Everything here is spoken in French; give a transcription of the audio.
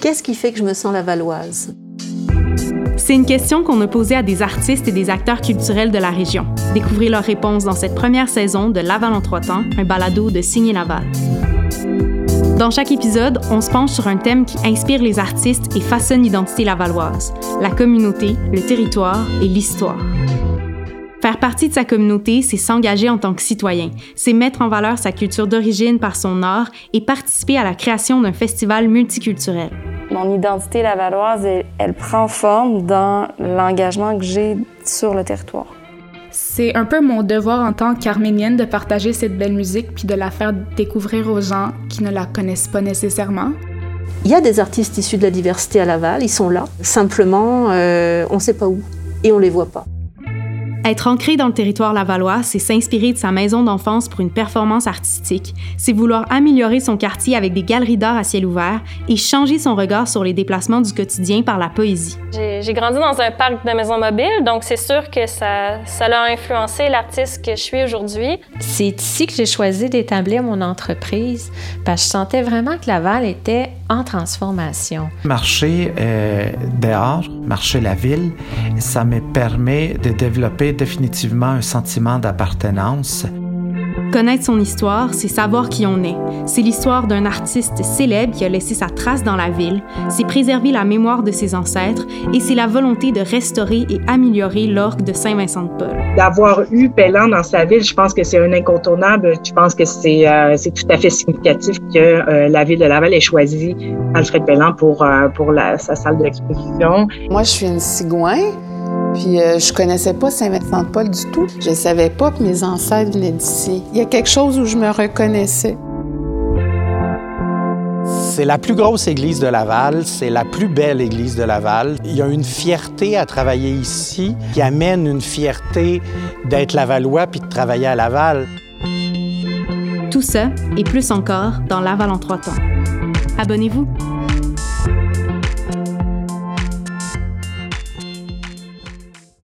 Qu'est-ce qui fait que je me sens lavalloise? C'est une question qu'on a posée à des artistes et des acteurs culturels de la région. Découvrez leurs réponses dans cette première saison de Laval en trois temps, un balado de Signé Laval. Dans chaque épisode, on se penche sur un thème qui inspire les artistes et façonne l'identité lavalloise, la communauté, le territoire et l'histoire. Faire partie de sa communauté, c'est s'engager en tant que citoyen, c'est mettre en valeur sa culture d'origine par son art et participer à la création d'un festival multiculturel. Mon identité lavalloise, elle, elle prend forme dans l'engagement que j'ai sur le territoire. C'est un peu mon devoir en tant qu'arménienne de partager cette belle musique puis de la faire découvrir aux gens qui ne la connaissent pas nécessairement. Il y a des artistes issus de la diversité à Laval, ils sont là. Simplement, euh, on ne sait pas où et on les voit pas. Être ancré dans le territoire lavallois, c'est s'inspirer de sa maison d'enfance pour une performance artistique, c'est vouloir améliorer son quartier avec des galeries d'art à ciel ouvert et changer son regard sur les déplacements du quotidien par la poésie. J'ai grandi dans un parc de maisons mobiles, donc c'est sûr que ça, ça a influencé l'artiste que je suis aujourd'hui. C'est ici que j'ai choisi d'établir mon entreprise parce que je sentais vraiment que Laval était en transformation. Marcher euh, dehors, marcher la ville, ça me permet de développer définitivement un sentiment d'appartenance. Connaître son histoire, c'est savoir qui on est. C'est l'histoire d'un artiste célèbre qui a laissé sa trace dans la ville, c'est préserver la mémoire de ses ancêtres et c'est la volonté de restaurer et améliorer l'orgue de Saint-Vincent-de-Paul. D'avoir eu Pellan dans sa ville, je pense que c'est un incontournable. Je pense que c'est euh, tout à fait significatif que euh, la ville de Laval ait choisi Alfred Pellan pour, euh, pour la, sa salle d'exposition. Moi, je suis une cigouin. Puis euh, je connaissais pas Saint-Vincent-de-Paul du tout. Je savais pas que mes ancêtres venaient d'ici. Il y a quelque chose où je me reconnaissais. C'est la plus grosse église de Laval, c'est la plus belle église de Laval. Il y a une fierté à travailler ici qui amène une fierté d'être lavallois puis de travailler à Laval. Tout ça et plus encore dans Laval en trois temps. Abonnez-vous.